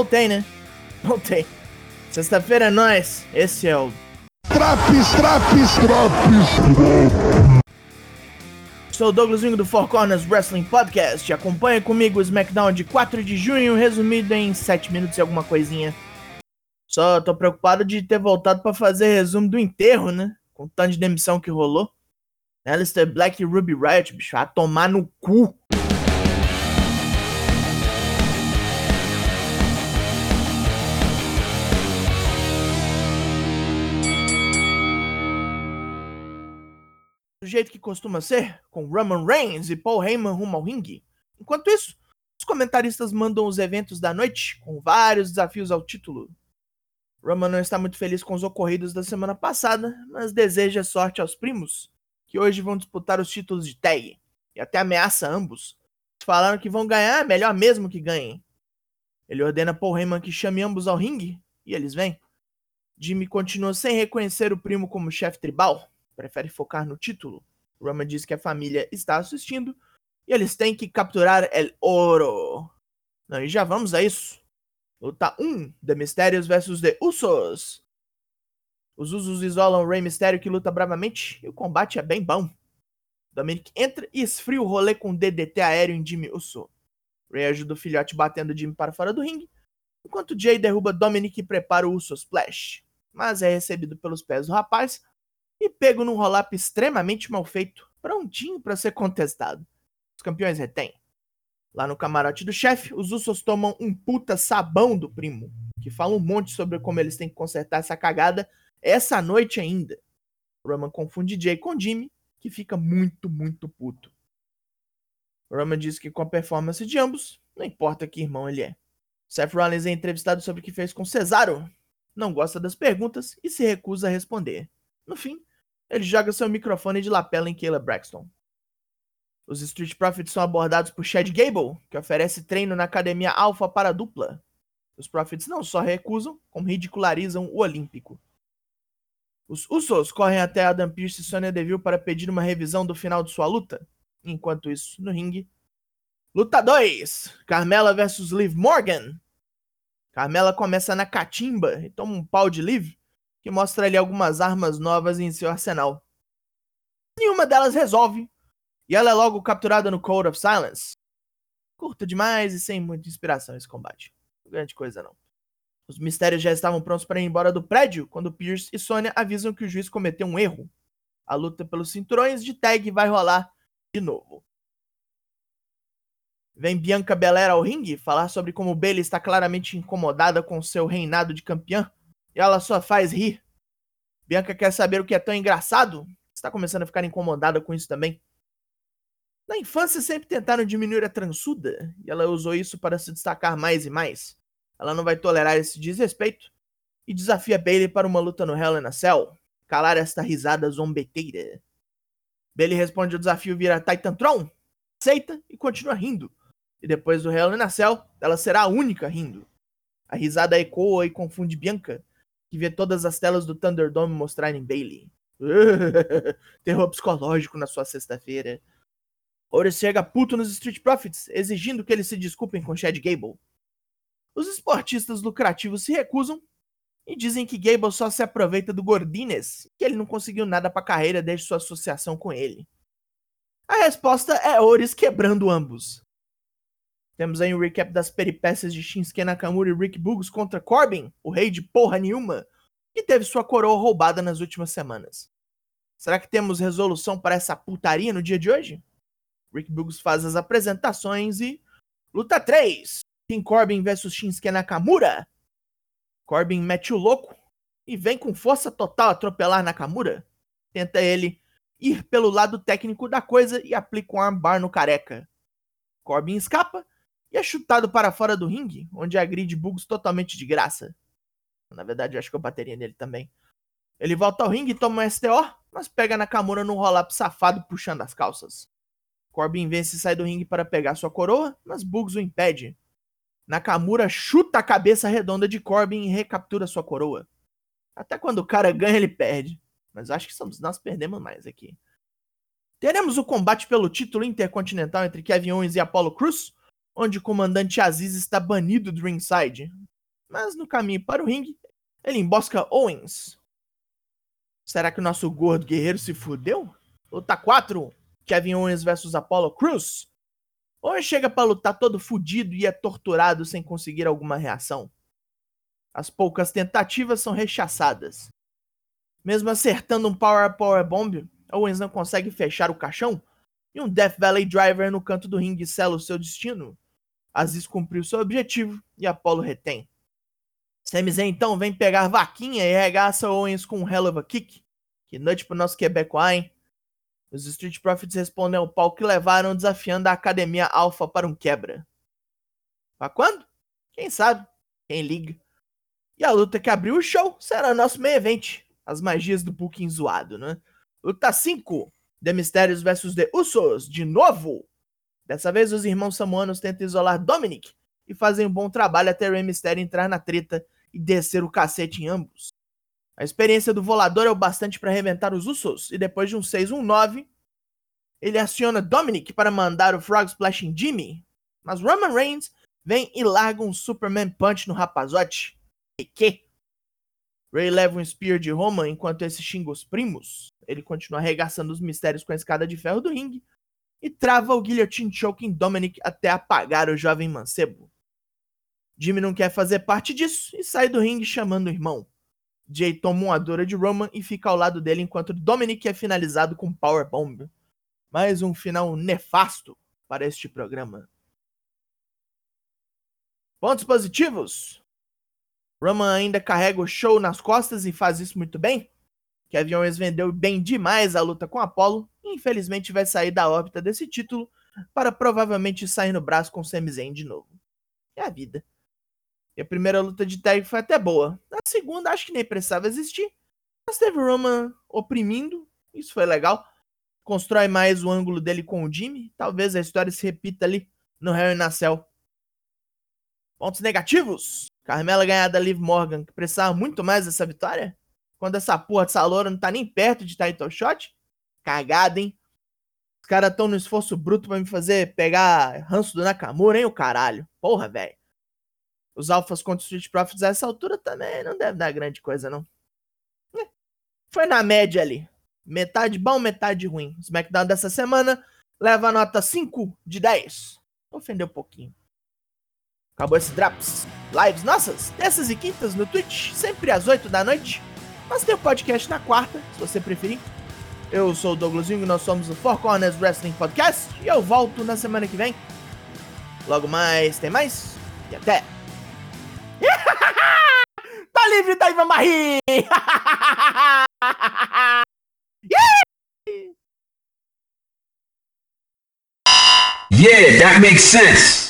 Voltei, né? Voltei. Sexta-feira é nóis. Esse é o. Traps, traps, traps. Sou o Douglas Vingo do Four Corners Wrestling Podcast. Acompanha comigo o SmackDown de 4 de junho, resumido em 7 minutos e alguma coisinha. Só tô preocupado de ter voltado para fazer resumo do enterro, né? Com o tanto de demissão que rolou. Alistair Black e Ruby Riot, bicho, a tomar no cu. Jeito que costuma ser, com Roman Reigns e Paul Heyman rumo ao ringue. Enquanto isso, os comentaristas mandam os eventos da noite, com vários desafios ao título. Roman não está muito feliz com os ocorridos da semana passada, mas deseja sorte aos primos, que hoje vão disputar os títulos de tag, e até ameaça ambos. Falaram que vão ganhar, melhor mesmo que ganhem. Ele ordena Paul Heyman que chame ambos ao ringue, e eles vêm. Jimmy continua sem reconhecer o primo como chefe tribal, prefere focar no título. Roman diz que a família está assistindo e eles têm que capturar El Oro. E já vamos a isso. Luta 1: The Mysterios vs The Usos. Os Usos isolam Rey Mysterio que luta bravamente e o combate é bem bom. Dominic entra e esfria o rolê com DDT aéreo em Jimmy Uso. Rey ajuda o filhote batendo Jimmy para fora do ringue, enquanto Jay derruba Dominic e prepara o Uso Splash, mas é recebido pelos pés do rapaz e pego num roll-up extremamente mal feito, prontinho para ser contestado. Os campeões retêm. Lá no camarote do chefe, os Usos tomam um puta sabão do primo, que fala um monte sobre como eles têm que consertar essa cagada essa noite ainda. Roman confunde Jay com Jimmy, que fica muito, muito puto. Roman diz que com a performance de ambos, não importa que irmão ele é. Seth Rollins é entrevistado sobre o que fez com Cesaro, não gosta das perguntas e se recusa a responder. No fim, ele joga seu microfone de lapela em Kayla Braxton. Os Street Profits são abordados por Chad Gable, que oferece treino na academia Alpha para a dupla. Os Profits não só recusam, como ridicularizam o Olímpico. Os Usos correm até Adam Pearce e Sonya Deville para pedir uma revisão do final de sua luta. Enquanto isso, no ringue. Luta 2: Carmela vs Liv Morgan. Carmela começa na catimba e toma um pau de Liv, que mostra ali algumas armas novas em seu arsenal. Nenhuma delas resolve, e ela é logo capturada no Code of Silence. Curto demais e sem muita inspiração esse combate. Grande coisa não. Os mistérios já estavam prontos para ir embora do prédio quando Pierce e Sonya avisam que o juiz cometeu um erro. A luta pelos cinturões de tag vai rolar de novo. Vem Bianca Belair ao ringue falar sobre como Bayley está claramente incomodada com seu reinado de campeã e ela só faz rir. Bianca quer saber o que é tão engraçado? Está começando a ficar incomodada com isso também. Na infância sempre tentaram diminuir a transuda, e ela usou isso para se destacar mais e mais. Ela não vai tolerar esse desrespeito e desafia Bailey para uma luta no Hell in a Cell, calar esta risada zombeteira. Bailey responde ao desafio vira Titan Tron, aceita e continua rindo. E depois do Hell in a Cell, ela será a única rindo. A risada ecoa e confunde Bianca, que vê todas as telas do Thunderdome mostrarem Bailey. Terror psicológico na sua sexta-feira. Ores chega puto nos Street Profits, exigindo que eles se desculpem com Chad Gable. Os esportistas lucrativos se recusam e dizem que Gable só se aproveita do Gordines, que ele não conseguiu nada pra carreira desde sua associação com ele. A resposta é Ores quebrando ambos. Temos aí um recap das peripécias de Shinsuke Nakamura e Rick Boogs contra Corbin, o rei de porra nenhuma, que teve sua coroa roubada nas últimas semanas. Será que temos resolução para essa putaria no dia de hoje? Rick Boogs faz as apresentações e. Luta 3: King Corbin vs Shinsuke Nakamura. Corbin mete o louco e vem com força total atropelar Nakamura. Tenta ele ir pelo lado técnico da coisa e aplica um armbar no careca. Corbin escapa e é chutado para fora do ringue, onde agride Bugs totalmente de graça. Na verdade, eu acho que eu bateria nele também. Ele volta ao ringue e toma um STO, mas pega Nakamura num roll-up safado puxando as calças. Corbin vence e sai do ringue para pegar sua coroa, mas Bugs o impede. Nakamura chuta a cabeça redonda de Corbin e recaptura sua coroa. Até quando o cara ganha, ele perde. Mas acho que somos nós perdemos mais aqui. Teremos o combate pelo título intercontinental entre Kevin Owens e Apollo Cruz, onde o comandante Aziz está banido do ringside. mas no caminho para o ringue, ele embosca Owens. Será que o nosso gordo guerreiro se fudeu? Luta 4, Kevin Owens versus Apollo Cruz. Owens chega para lutar todo fudido e é torturado sem conseguir alguma reação. As poucas tentativas são rechaçadas. Mesmo acertando um Power Power Bomb, Owens não consegue fechar o caixão e um Death Valley Driver no canto do ringue sela o seu destino. Aziz cumpriu seu objetivo e Apollo retém. Sami então vem pegar vaquinha e arregaça Owens com um Hell of a Kick. Que noite pro nosso Quebecois, hein? Os Street Profits respondem ao pau que levaram desafiando a Academia Alpha para um quebra. Pra quando? Quem sabe? Quem liga? E a luta que abriu o show será nosso meio evento. As magias do booking zoado, né? Luta 5. The Mysterios vs The Usos, de novo. Dessa vez os irmãos samoanos tentam isolar Dominic e fazem um bom trabalho até Rey Mysterio entrar na treta e descer o cacete em ambos. A experiência do volador é o bastante para arrebentar os Usos, e depois de um 6-1-9, ele aciona Dominic para mandar o Frog Splash em Jimmy, mas Roman Reigns vem e larga um Superman Punch no rapazote. E que? Ray leva um Spear de Roman enquanto esse xinga os primos. Ele continua arregaçando os mistérios com a escada de ferro do ringue e trava o Guillotine Choke em Dominic até apagar o jovem mancebo. Jimmy não quer fazer parte disso e sai do ringue chamando o irmão. Jay toma uma dura de Roman e fica ao lado dele enquanto Dominic é finalizado com Power Bomb. Mais um final nefasto para este programa. Pontos positivos. Roman ainda carrega o show nas costas e faz isso muito bem. Kevin Owens vendeu bem demais a luta com Apollo e infelizmente vai sair da órbita desse título para provavelmente sair no braço com Sami Zayn de novo. É a vida. E a primeira luta de tag foi até boa. A segunda acho que nem precisava existir. Mas teve o Roman oprimindo. Isso foi legal. Constrói mais o ângulo dele com o Jimmy. Talvez a história se repita ali no Harry na Cell. Pontos negativos. Carmela ganhar da Liv Morgan, que precisava muito mais dessa vitória. Quando essa porra dessa loura não tá nem perto de title shot. Cagada, hein? Os caras tão no esforço bruto pra me fazer pegar ranço do Nakamura, hein, o caralho. Porra, velho. Os alfas contra os Street Profits a essa altura também não deve dar grande coisa, não. É. Foi na média ali. Metade bom, metade ruim. O SmackDown dessa semana leva a nota 5 de 10. Ofendeu um pouquinho. Acabou esse Drops. Lives nossas, terças e quintas no Twitch, sempre às 8 da noite. Mas tem o podcast na quarta, se você preferir. Eu sou o Douglas Jung, nós somos o Four Corners Wrestling Podcast e eu volto na semana que vem. Logo mais, tem mais e até! tá livre da Ivan Marie! yeah, that makes sense.